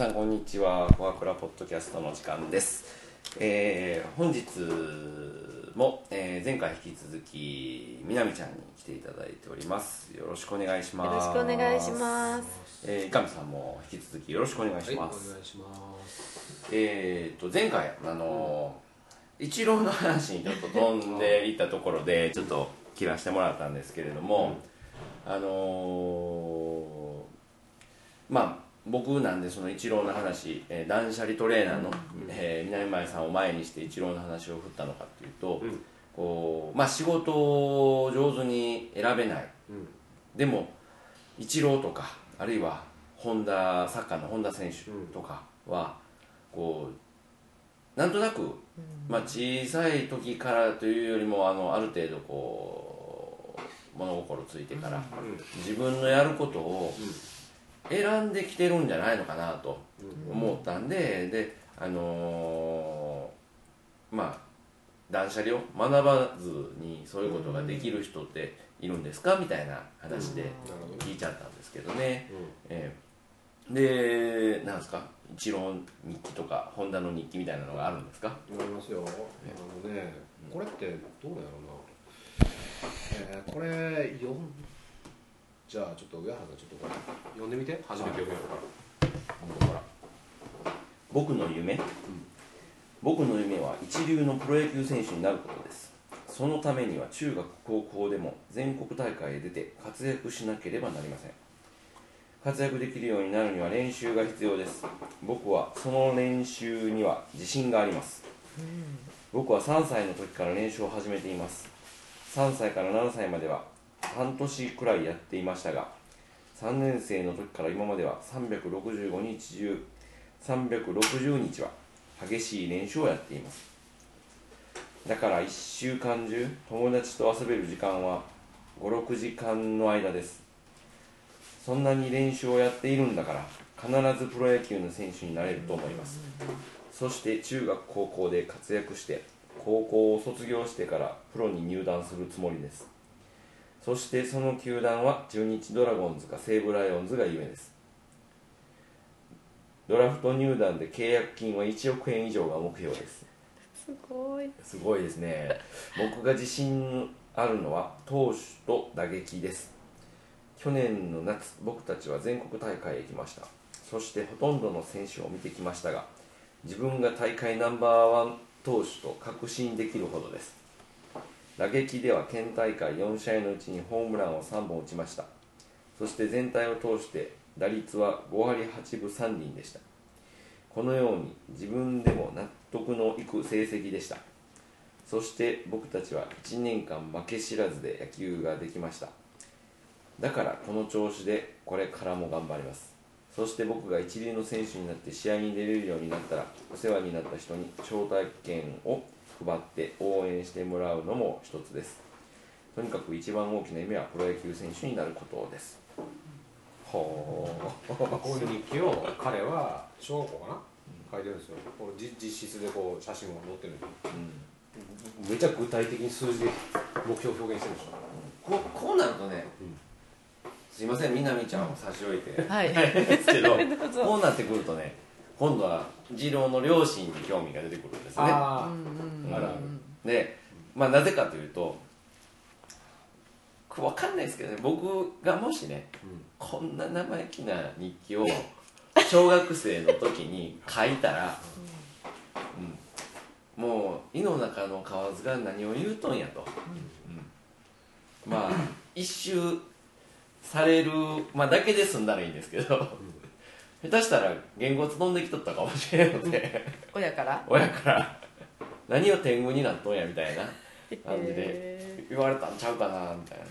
皆さんこんにちは。コアクラポッドキャストの時間です、えー本日も、えー前回引き続きみなみちゃんに来ていただいております。よろしくお願いします。よろしくお願いします。えー、いかみさんも引き続きよろしくお願いしはい、お願ます、いします。えー、と前回あのー、イチローの話にちょっと飛んでいったところでちょっと切らしてもらったんですけれども、あのーまあ僕なんでそのイチローの話、えー断捨離トレーナーの、えー南前さんを前にしてイチローの話を振ったのかっていうと、うん。こうまあ、仕事を上手に選べない。うん、でもイチローとかあるいは本田サッカーの本田選手とかはこうなんとなく、まあ、小さい時からというよりもあのある程度こう物心ついてから自分のやることを選んできてるんじゃないのかなと思ったんでであのーまあ断捨離を学ばずにそういうことができる人っているんですか？みたいな話で。聞いちゃったんですけどね、うええ。でなんですか？一論日記とかホンダの日記みたいなのがあるんですか？ん、なりますよ。あのね、これってどうだろうな。えー、これ読ん。じゃあちょっと上原さんちょっとこれ読んでみて。初めて読めるから。僕の夢、僕の夢は一流のプロ野球選手になることです。そのためには中学高校でも全国大会へ出て活躍しなければなりません。活躍できるようになるには練習が必要です。僕はその練習には自信があります。僕は3歳の時から練習を始めています。3歳から7歳までは半年くらいやっていましたが3年生の時から今までは365日中360日は激しい練習をやっています。だから1週間中友達と遊べる時間は56時間の間です。そんなに練習をやっているんだから必ずプロ野球の選手になれると思います。そして中学高校で活躍して高校を卒業してからプロに入団するつもりです。そしてその球団は中日ドラゴンズか西武ライオンズが夢です。ドラフト入団で契約金は1億円以上が目標です。すごい。すごいですね。僕が自信あるのは投手と打撃です。去年の夏僕たちは全国大会へ行きました。そしてほとんどの選手を見てきましたが自分が大会ナンバーワン投手と確信できるほどです打撃では県大会4試合のうちにホームランを3本打ちました。そして全体を通して打率は5割8分3厘でした。このように自分でも納得のいく成績でした。そして僕たちは1年間負け知らずで野球ができました。だからこの調子でこれからも頑張ります。そして僕が一流の選手になって試合に出れるようになったらお世話になった人に招待券を配って応援してもらうのも一つです。とにかく一番大きな夢はプロ野球選手になることです。ほう。まあこういう日記を彼は小学校かな、書いてるんですよ。これ実実質でこう写真も載ってるん。で。めちゃ具体的に数字で目標を表現してるでしょ。こうこうなるとね、すいませんみなみちゃんを差し置いて、はい。ですけど。こうなってくるとね今度は二郎の両親に興味が出てくるんですね。ああでまあなぜかというと分かんないですけどね僕がもしねこんな生意気な日記を小学生の時に書いたら、うん、もう胃の中の蛙が何を言うとんやと、うん。まあ一周される、まあ、だけで済んだらいいんですけど、下手したら言語飛んできとったかもしれんので。親から？親から。何を天狗になっとんやみたいな感じでへ言われたんちゃうかなみたいな。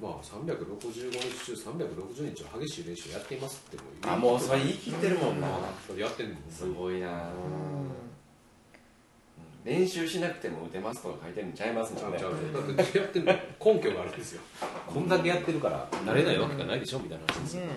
まあ365日中360日は激しい練習やっていますっても言あもうそれ言い切ってるもんな。それやってんの。すごいな練習しなくても打てますとか書いてるんちゃいますもんね。根拠があるんですよ。こんだけやってるから慣れないわけがないでしょみたいな話ですよ、ね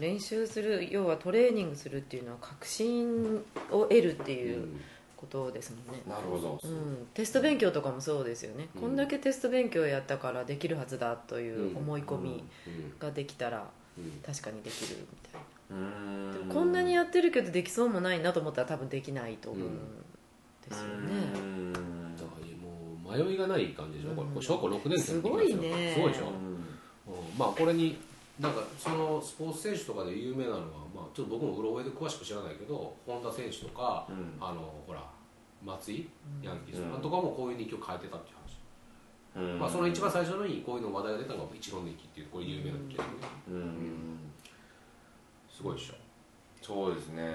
練習する要はトレーニングするっていうのは確信を得るってうん。いうことですもんね、なるほど。うん、テスト勉強とかもそうですよね、こんだけテスト勉強やったからできるはずだという思い込みができたら、うん。確かにできるみたいな。でもこんなにやってるけどできそうもないなと思ったら多分できないと思うんですようね、だからもう迷いがない感じでしょ、これ小学校6年生すごいね。すごいでしょ、うん。まあこれになんかそのスポーツ選手とかで有名なのは、まあ、ちょっと僕もうろ覚えで詳しく知らないけど本田選手とか、うん。あのほら松井ヤンキースうん。とかもこういう日記を書いてたっていう話、うん。まあ、その一番最初にこういうの話題が出たのが一論日記っていうこれ有名な日記だけどね。うん。すごいでしょ。そうですね。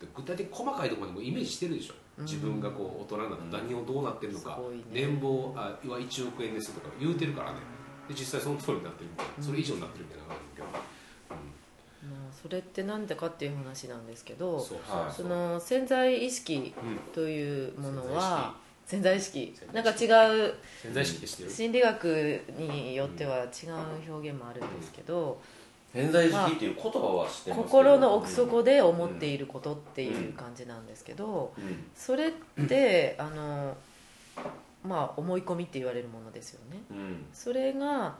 で具体的に細かいところにもイメージしてるでしょ？自分がこう大人になったら何をどうなってるのか、すごいね。年俸あは1億円ですとか言うてるからね。で実際その通りになってるみたいな。それ以上になってるみたいなのがあるけど、まあそれってなんでかっていう話なんですけどそうはい。その潜在意識うんというものは潜在意識。潜なんか違う心理学によっては違う表現もあるんですけど潜在意識っていう言葉は知ってますけど心の奥底で思っていることっていう感じなんですけどうん。それってあのまあ思い込みって言われるものですよね。うん。それが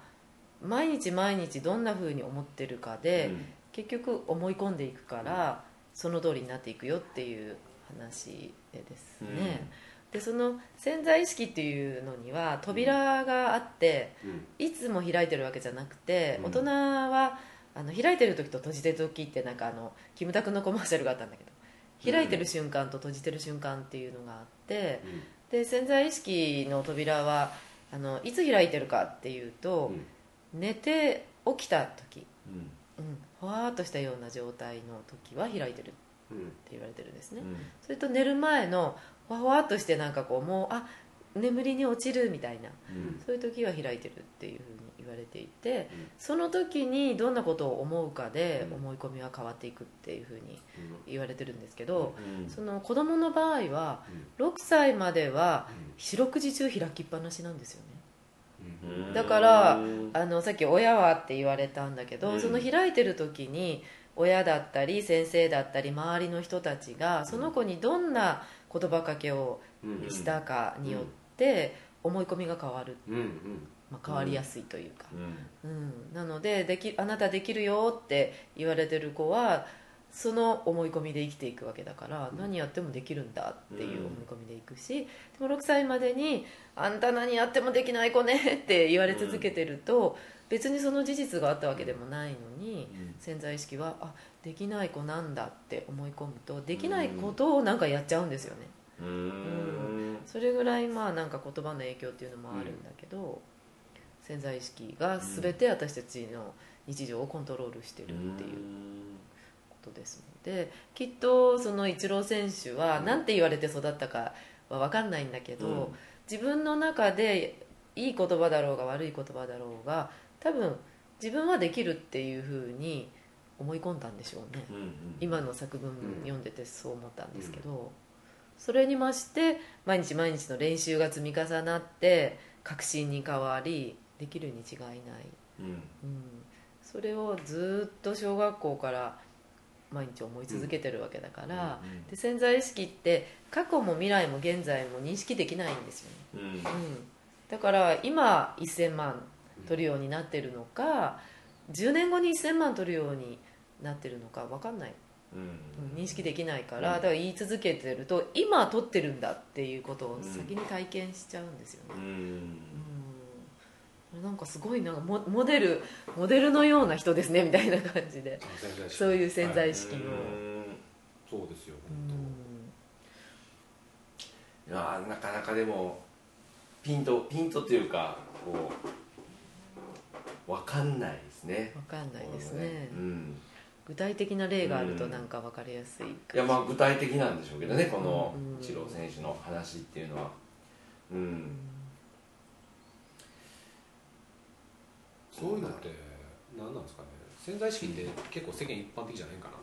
毎日毎日どんな風に思ってるかで、うん。結局思い込んでいくからその通りになっていくよっていう話ですね、でその潜在意識っていうのには扉があってうん。いつも開いてるわけじゃなくて、うん。大人はあの開いてる時と閉じてる時ってなんかあのキムタクのコマーシャルがあったんだけど開いてる瞬間と閉じてる瞬間っていうのがあってで潜在意識の扉はあのいつ開いてるかっていうと、寝て起きた時うん。うん、ふわーっとしたような状態の時は開いてるってうんうん言われてるんですね、うん。それと寝る前のふわふわっとしてなんかこうもうあ眠りに落ちるみたいなうん。そういう時は開いてるっていうふうに言われていて、うん。その時にどんなことを思うかでうん。思い込みは変わっていくっていうふうに言われてるんですけど、うん。その子供の場合は6歳までは四六時中開きっぱなしなんですよね。うん。だからうんあのさっき親はって言われたんだけど、うん。その開いてる時に親だったり先生だったり周りの人たちがその子にどんな言葉かけをうん。したかによって思い込みが変わる、まあ、変わりやすいというか、うん。うん。なのででき「あなたできるよ」って言われてる子はその思い込みで生きていくわけだから、何やってもできるんだっていう思い込みでいくし、でも6歳までに「あんた何やってもできない子ね」って言われ続けてると、別にその事実があったわけでもないのに、うん。潜在意識はあできない子なんだって思い込むとできないことをなんかやっちゃうんですよね、うん。それぐらいまあなんか言葉の影響っていうのもあるんだけど、潜在意識が全て私たちの日常をコントロールしてるっていうことですのできっとそのイチロー選手は何て言われて育ったかは分かんないんだけど、うん。自分の中でいい言葉だろうが悪い言葉だろうが多分自分はできるっていうふうに思い込んだんでしょうね、うんうん今の作文読んでてそう思ったんですけど、それに増して毎日毎日の練習が積み重なって確信に変わりできるに違いない、うん。うん、それをずっと小学校から毎日思い続けてるわけだから、うんうん。で潜在意識って過去も未来も現在も認識できないんですよね、うん。うん、だから今1000万取るようになってるのか10年後に1000万取るようになってるのか分かんない。うん。認識できないから、うん。だから言い続けてると今取ってるんだっていうことを先に体験しちゃうんですよね、うん。うんなんかすごいなモモデルモデルのような人ですねみたいな感じで。そういう潜在意は識の、うん。そうですようん。いやーなかなかでもピントピントっていうかこうわかんないですね。分かんないですね。うん。具体的な例があるとなんか分かりやすいいやまあ具体的なんでしょうけどねこのうんイチロー選手の話っていうのは。うんそういうのって何なんですかね。潜在意識って結構世間一般的じゃないかな。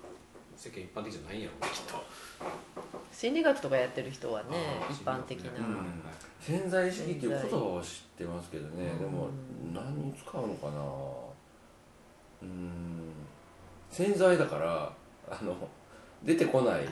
世間一般的じゃないんやろきっと。心理学とかやってる人はねあー一般的な、うん。潜在意識っていう言葉は知ってますけどね。でもうん。何に使うのかな。うん。潜在だからあの出てこない。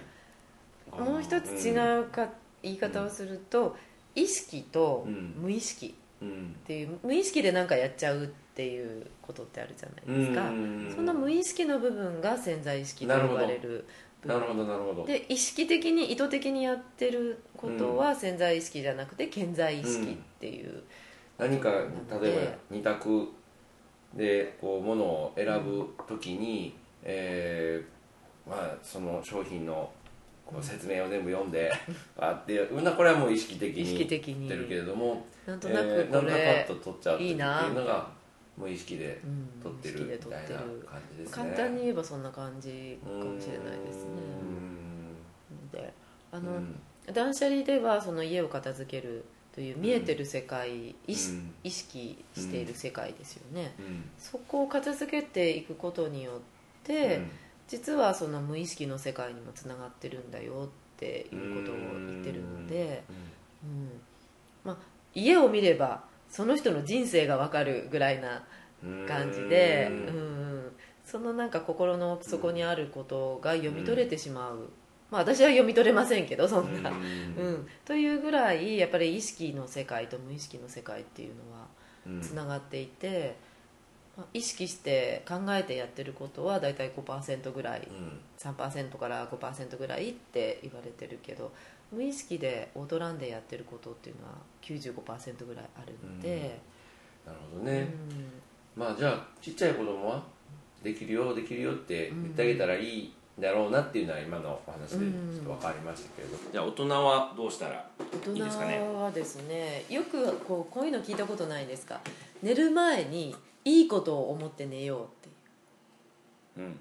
もう一つ違うか、言い方をすると意識とうん。無意識。うんっていう無意識で何かやっちゃうっていうことってあるじゃないですか、うん。その無意識の部分が潜在意識と呼ばれる部なる分ほどなるほど。で意識的に意図的にやってることは潜在意識じゃなくて潜在意識っていう、何か例えば二択でこう物を選ぶときに、えーまあ、その商品のこう説明を全部読んで あってうんなこれはもう意識的意識に的に。言ってるけれどもなんとなくえーこなんとなくれパッと取っちゃうっていういいな。のが無意識でうん取ってる。みたいな撮ってる感じですね。簡単に言えばそんな感じかもしれないですね。であの、うん。断捨離ではその家を片付けるという見えてる世界、意識うん。意識している世界ですよね、うん。そこを片付けていくことによって、うん実はその無意識の世界にもつながってるんだよっていうことを言ってるので、うん。まあ、家を見ればその人の人生が分かるぐらいなうん感じで、ううん。んそのなんか心の奥底にあることが読み取れてしまう、まあ、私は読み取れませんけどそんな、ううん。んというぐらいやっぱり意識の世界と無意識の世界っていうのはうんつながっていて、まあ意識して考えてやってることは大体5%ぐらいうん。3%から5%ぐらいって言われてるけど無意識でオートランでやってることっていうのは95%ぐらいあるので、なるほどね、まあじゃあちっちゃい子供はできるよできるよって言ってあげたらいいんだろうなっていうのは今のお話でちょっと分かりましたけれど、じゃあ大人はどうしたら大人いいですかね？はですねよくこうこういうの聞いたことないですか？寝る前にいいことを思って寝ようって。いううん。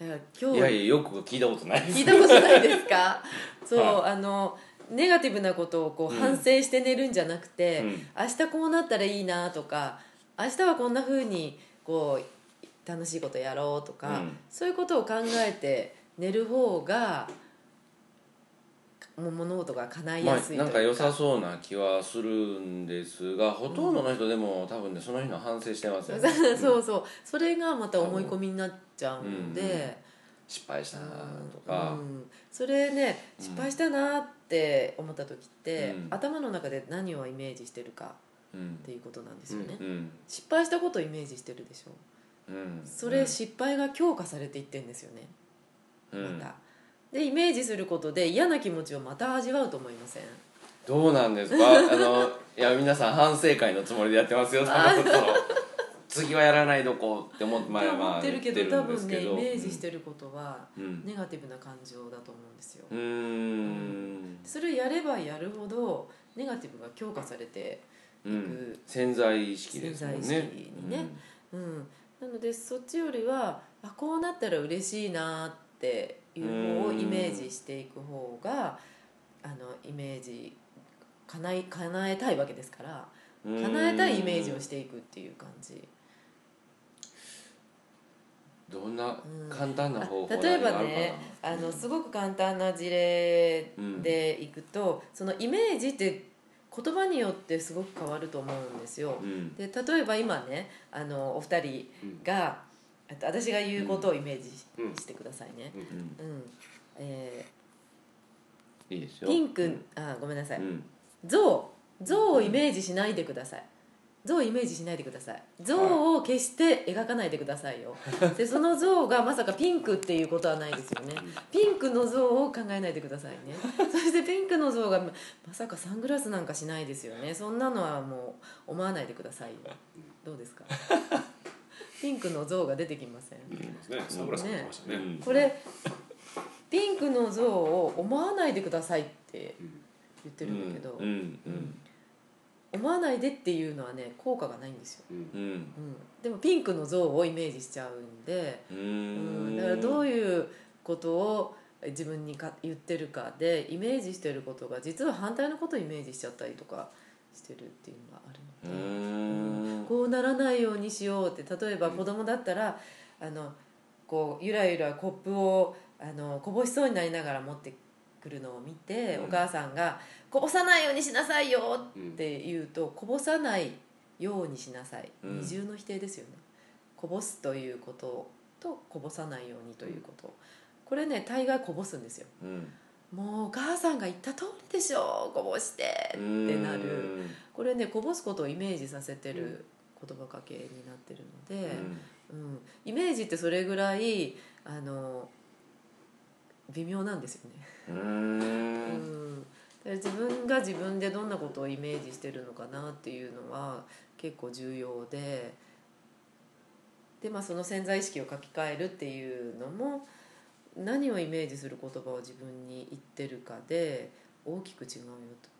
だから今日いやいやよく聞いたことない聞いたことないですか？そう、はあのネガティブなことをこううん反省して寝るんじゃなくて、うん。明日こうなったらいいなとか明日はこんな風にこう楽しいことやろうとか、うん。そういうことを考えて寝る方がもう物事が叶いまあやすいというか,、なんか良さそうな気はするんですがほとんどの人でも多分ねその日の反省してますよね。そうそう。それがまた思い込みになっちゃうので、うん。うん失敗したなとか、うん。それね失敗したなって思った時って、うん。頭の中で何をイメージしてるかうん。っていうことなんですよね、うん。失敗したことをイメージしてるでしょ。うんそれ失敗が強化されていってんですよね、うん。また。でイメージすることで嫌な気持ちをまた味わうと思いません？どうなんですか？あのいや皆さん反省会のつもりでやってますよ多分その次はやらないどこって思ってまあま思あってるけど言多ってるんですけど。分ねイメージしてることはうん。ネガティブな感情だと思うんですよ、うーん。それをやればやるほどネガティブが強化されてうん。潜在意識ですもんね。潜在意識にね。うん、なのでそっちよりはあこうなったら嬉しいなっていう方をイメージしていく方があのイメージ叶い叶えたいわけですからうん叶えたいイメージをしていくっていう感じ。どんなうん。簡単な方法あ例えばねあのすごく簡単な事例でいくと、そのイメージって言葉によってすごく変わると思うんですよ。うん。で例えば今ねあのお二人が、あと私が言うことをイメージし,、うんてくださいね。うん。うん。えいいですよ。ーピンクあごめんなさい、うん。象象をイメージしないでください象をイメージしないでください。象を決して描かないでくださいよ。でその象がまさかピンクっていうことはないですよね。ピンクの象を考えないでくださいね。そしてピンクの象がままさかサングラスなんかしないですよね。そんなのはもう思わないでくださいよ。どうですか？ピンクの象が出てきません？ね。サングラスね。うん。これピンクの像を思わないでくださいって言ってるんだけど、うん。うん思わないでっていうのはね効果がないんですよ、うん。うん。うん、でもピンクの像をイメージしちゃうんで、ううん。んだからどういうことを自分にか言ってるかでイメージしてることが実は反対のことをイメージしちゃったりとかしてるっていうのがあうるので。ん。こうならないようにしようって例えば子供だったら、あのこうゆらゆらコップをあのこぼしそうになりながら持ってくるのを見て、うんお母さんが「こぼさないようにしなさいよ」って言うと「こぼさないようにしなさい」うん二重の否定ですよね。こぼすということとこぼさないようにということこれね大概こぼすんですよ。うんもうお母さんが言った通りでしょこぼしてってなるこれねこぼすことをイメージさせてる言葉かけになってるので、うんイメージってそれぐらいあの微妙なんですよね。うん。自分が自分でどんなことをイメージしてるのかなっていうのは結構重要で。で、まあ、その潜在意識を書き換えるっていうのも何をイメージする言葉を自分に言ってるかで大きく違うよと。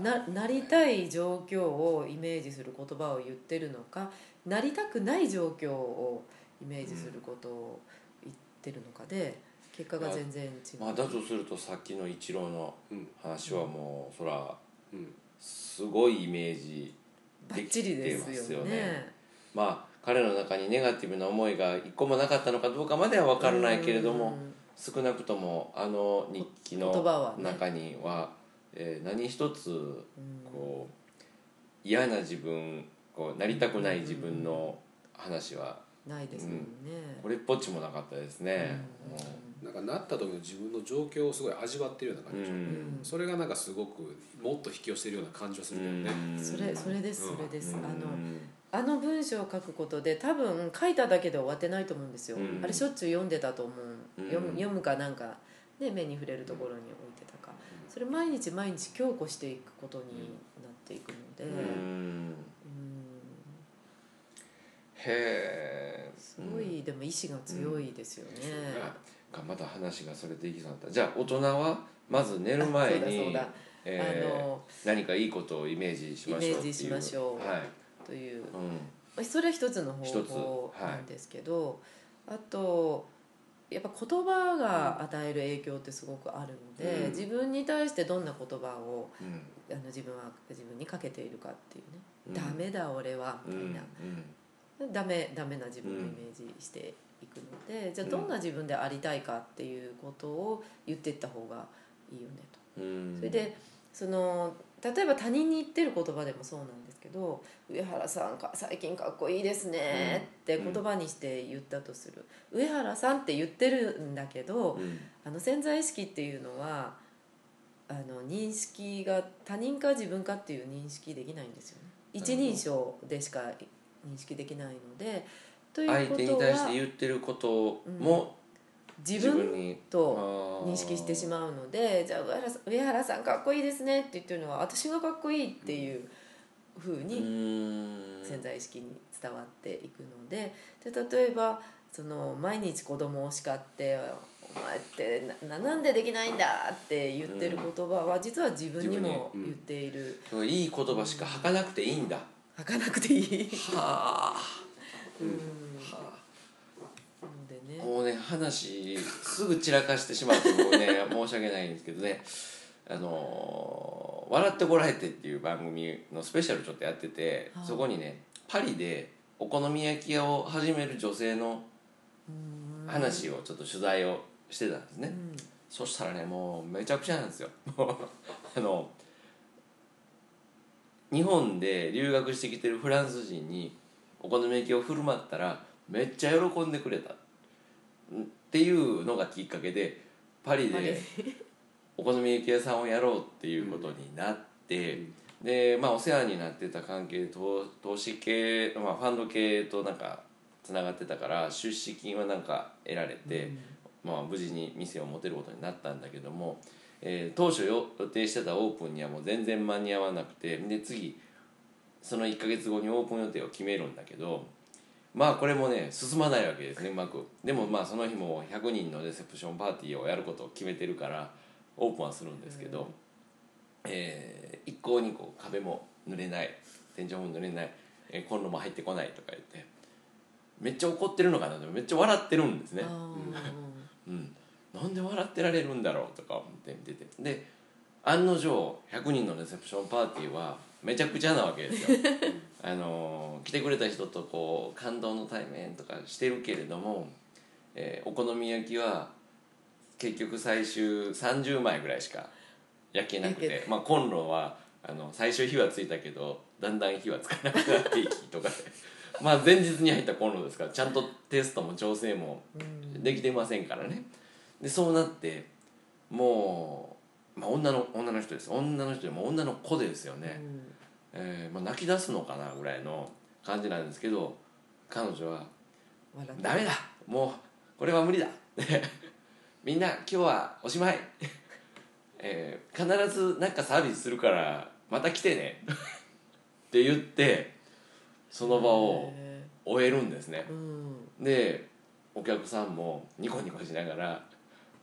ななりたい状況をイメージする言葉を言ってるのかなりたくない状況をイメージすることを言ってるのかで結果が全然違う。まあだとするとさっきのイチローのうん。話はもうそらうん。すごいイメージできてますよね。まあ彼の中にネガティブな思いが一個もなかったのかどうかまでは分からないけれどもうん。少なくともあの日記の中には、えー何一つうん。こう嫌な自分こうなりたくない自分の話は。ないですもんね、これっぽっちもなかったですね。なんかなった時の自分の状況をすごい味わってるような感じうん。それがなんかすごくもっと引き寄せるような感じはするけどね、うん。それそれですうん。それです、うん。あのあの文章を書くことで多分書いただけで終わってないと思うんですよ、うん。あれしょっちゅう読んでたと思う、うん。読む読むかなんか、ね、目に触れるところに置いてたか。それ毎日毎日強固していくことになっていくので、ううん。んへえすごいでも意志が強いですよね、がまた話がそれていきそうだった。じゃあ大人はまず寝る前に あの何かいいことをイメージしましょうイメージしましょうはい。という。うん。それは一つの方法はい。なんですけど、あとやっぱ言葉が与える影響ってすごくあるので、うん。自分に対してどんな言葉をうん。あの自分は自分にかけているかっていうね「うん。ダメだ俺は」みうん。たいな、ダメダメな自分をイメージしていくので、じゃあどんな自分でありたいかっていうことを言っていった方がいいよねと。うん。それでその例えば他人に言ってる言葉でもそうなんですけど「上原さんか最近かっこいいですね」って言葉にして言ったとする「上原さん」って言ってるんだけどうん。あの潜在意識っていうのはあの認識が他人か自分かっていう認識できないんですよね。一人称でしか認識できないのでというこ相手にとは対して言ってることも自分にと認識してしままうのでじゃあ上原さん上原さんかっこいいですねって言ってるのは私がかっこいいっていうふううにん。潜在意識に伝わっていくのでで例えばその毎日子供を叱って「お前ってななんでできないんだ」って言ってる言葉は実は自分にも言っている。いい言葉しか吐かなくていいんだ。吐かなくていい。はあ。うんもうね話すぐ散らかしてしまってもうね 申し訳ないんですけどね。あのー笑ってこられて」っていう番組のスペシャルちょっとやっててはい。そこにねパリでお好み焼き屋を始める女性のうん。話をちょっと取材をしてたんですね、うん。そしたらねもうめちゃくちゃなんですよ。も うあの日本で留学してきてるフランス人にお好み焼きを振る舞ったらめっちゃ喜んでくれた。っていうのがきっかけでパリでお好み焼き屋さんをやろうっていうことになって、でまあお世話になってた関係投投資系、まあ、ファンド系となんかつながってたから出資金はなんか得られて、まあ、無事に店を持てることになったんだけども、えー当初予定してたオープンにはもう全然間に合わなくてで次その1ヶ月後にオープン予定を決めるんだけどまあこれもね進まないわけですねうまく。でもまあその日も100人のレセプションパーティーをやることを決めてるからオープンはするんですけど、えー一向にこう壁も濡れない天井も濡れない、えーコンロも入ってこないとか言ってめっちゃ怒ってるのかなでもめっちゃ笑ってるんですね。あうん、なんで笑ってられるんだろうとか思って見てて。で案の定100人のレセプションパーティーはめちゃくちゃなわけですよ あのー来てくれた人とこう感動の対面とかしてるけれども、えーお好み焼きは結局最終30枚ぐらいしか焼けなくて、まあ、コンロはあの最初火はついたけどだんだん火はつかなくなっていきとかで まあ前日に入ったコンロですからちゃんとテストも調整もできてませんからね。でそうなってもう、まあ、女の女の人です。女の人でも女の子ですよね、えーまあ、泣き出すのかなぐらいの感じなんですけど彼女は笑っ「てダメだもうこれは無理だ」みんな今日はおしまい」えー必ず何かサービスするからまた来てね」って言ってその場をへ終えるんですね。ーうん。でお客さんもニコニコしながら、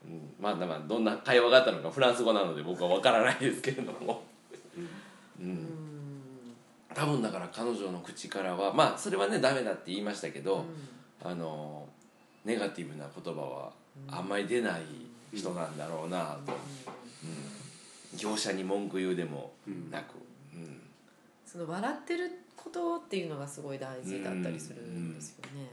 うん、まあまあどんな会話があったのかフランス語なので僕は分からないですけれども、う、うんん多分だから彼女の口からはまあそれはねダメだって言いましたけど、あのネガティブな言葉はあんまり出ない人なんだろうなと、うん、業者に文句言うでもなく、うん。その笑ってることっていうのがすごい大事だったりするんですよね、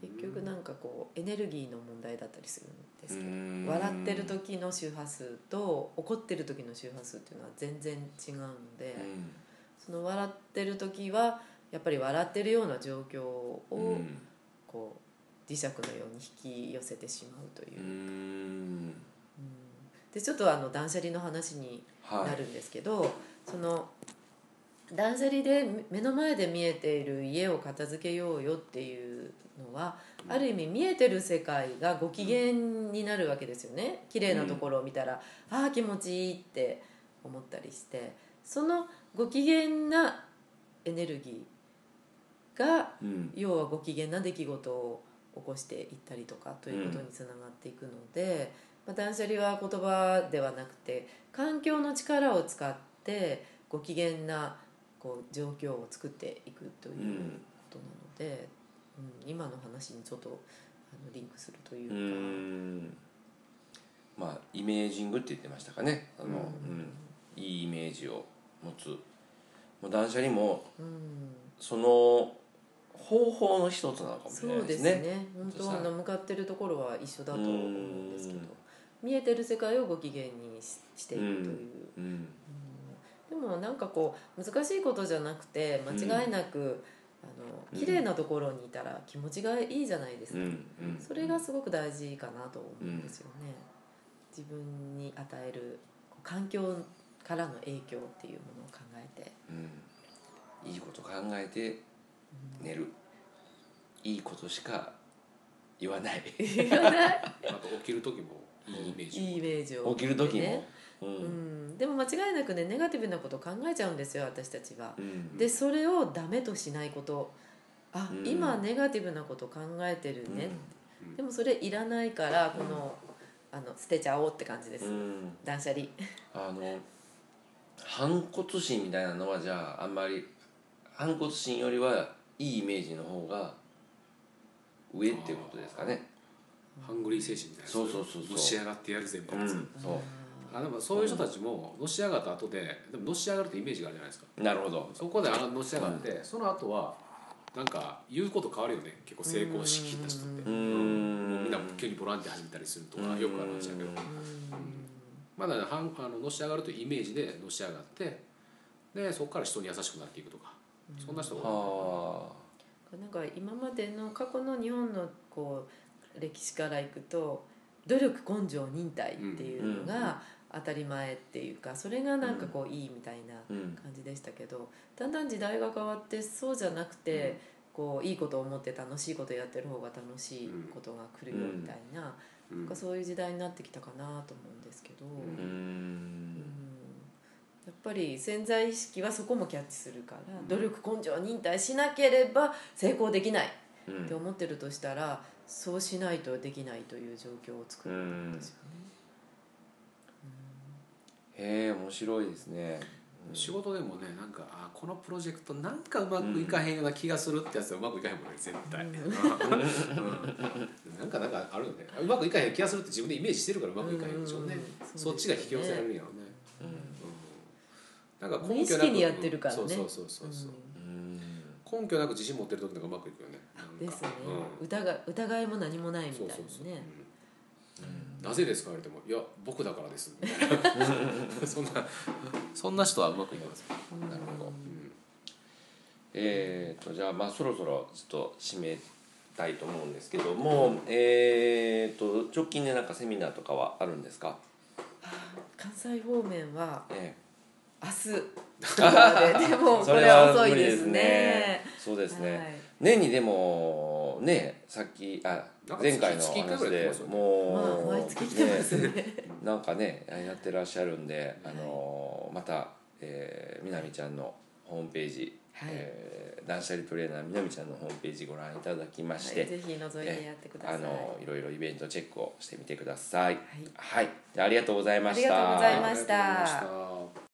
結局なんかこうエネルギーの問題だったりするんですけど、うん。笑ってる時の周波数と怒ってる時の周波数っていうのは全然違うので、その笑ってる時はやっぱり笑ってるような状況をうんうんこう磁石のように引き寄せてしまうという。う、ん。うん。でちょっとあの断捨離の話にはい。なるんですけど、その断捨離で目の前で見えている家を片付けようよっていうのは、ある意味見えてる世界がご機嫌になるわけですよね。綺麗なところを見たら、ああ気持ちいいって思ったりして。そのご機嫌なエネルギーがうん。要はご機嫌な出来事を起こしていったりとかということにつながっていくので、まあ、断捨離は言葉ではなくて環境の力を使ってご機嫌なこう状況を作っていくということなので、うん今の話にちょっとあのリンクするといううか。ん。まあイメージングって言ってましたかね。あの、うん。うん。いいイメージを持つ。もう断捨離もうん。その方法の一つなのかもしれなそでいうですね。すね本当の向かってるところは一緒だと思うんですけどうん。見えてる世界をご機嫌にししていくという、うん。でもなんかこう難しいことじゃなくて間違いなく、あの綺麗なところにいたら気持ちがいいじゃないですか、うん。うん。それがすごく大事かなと思うんですよね、自分に与える環境からの影響っていうものを考えて。うん。いいこと考えて寝る。いいことしか言わない。あと起きる時もいいイメージいいイメージを。起きる時も、ね。ううん。ん、でも間違いなくねネガティブなことを考えちゃうんですよ私たちは。うん。でそれをダメとしないこと。あ、うん。今ネガティブなこと考えてるね、うん。でもそれいらないからこの,、あの捨てちゃおうって感じです、うん。断捨離。あの反骨心みたいなのはじゃああんまり反骨心よりはいいイメージの方が上っていうことですかね。ハングリー精神みたいなそうそうそうそう。のし上がってやるぜみたいなやつ、うんそう。あでもそういう人たちものし上がった後ででものし上がるってイメージがあるじゃないですか。なるほど。そこであののし上がって、その後はなんか言うこと変わるよね。結構成功しきった人って。うーん。もうみんな急にボランティア始めたりするとかよくある話だけど。うんまだ、ね、はんあののし上がるというイメージでのし上がってでそこから人に優しくなっていくとか、そんな人がなんか今までの過去の日本のこう歴史からいくと努力根性忍耐っていうのが当たり前っていうかそれがなんかこういいみたいな感じでしたけどだんだん時代が変わってそうじゃなくて、こういいことを思って楽しいことやってる方が楽しいことが来るよみたいな,、うんなんかそういう時代になってきたかなと思うんですけど、うん。ん。やっぱり潜在意識はそこもキャッチするから、努力根性忍耐しなければ成功できないうん。って思ってるとしたらそうしないとできないという状況を作るんですよね。へえ面白いですね仕事でもねなんかあこのプロジェクトなんかうまくいかへんような気がするってやつはうまくいかへんもんね絶対、うん。なんかなんかあるよね。うまくいかへん気がするって自分でイメージしてるからうまくいかへんでしょうね、うん。そっちが引き寄せられるんやろうね、うん。なん。か無意識にやってるからね。そうそうそうそうそう、うん。根拠なく自信持ってる時とかうまくいくよね。ですね、うん。疑い疑いも何もないみたいうなそそうそう、ねう。んなぜですか？言われても「いや僕だからです」みたいなそんな。そんな人はうまくいきますよなるほど。えー、とじゃあまあそろそろちょっと締めたいと思うんですけども、えー、と直近でなんかセミナーとかはあるんですか？関西方面はえ明日ででもえ、そ れこれは遅いですね。ね。そうですね、はい。年にでもねさっきあ前回の話でもう、まあ毎月来てますね。なんかねやってらっしゃるんで、あのまた、えーみなみちゃんのホームページ、はい。えー断捨離トレーナーみなみちゃんのホームページご覧いただきまして、はい、ぜひ覗いてやってください、あのいろいろイベントチェックをしてみてください。はい。はい。ありがとうございました。ありがとうございました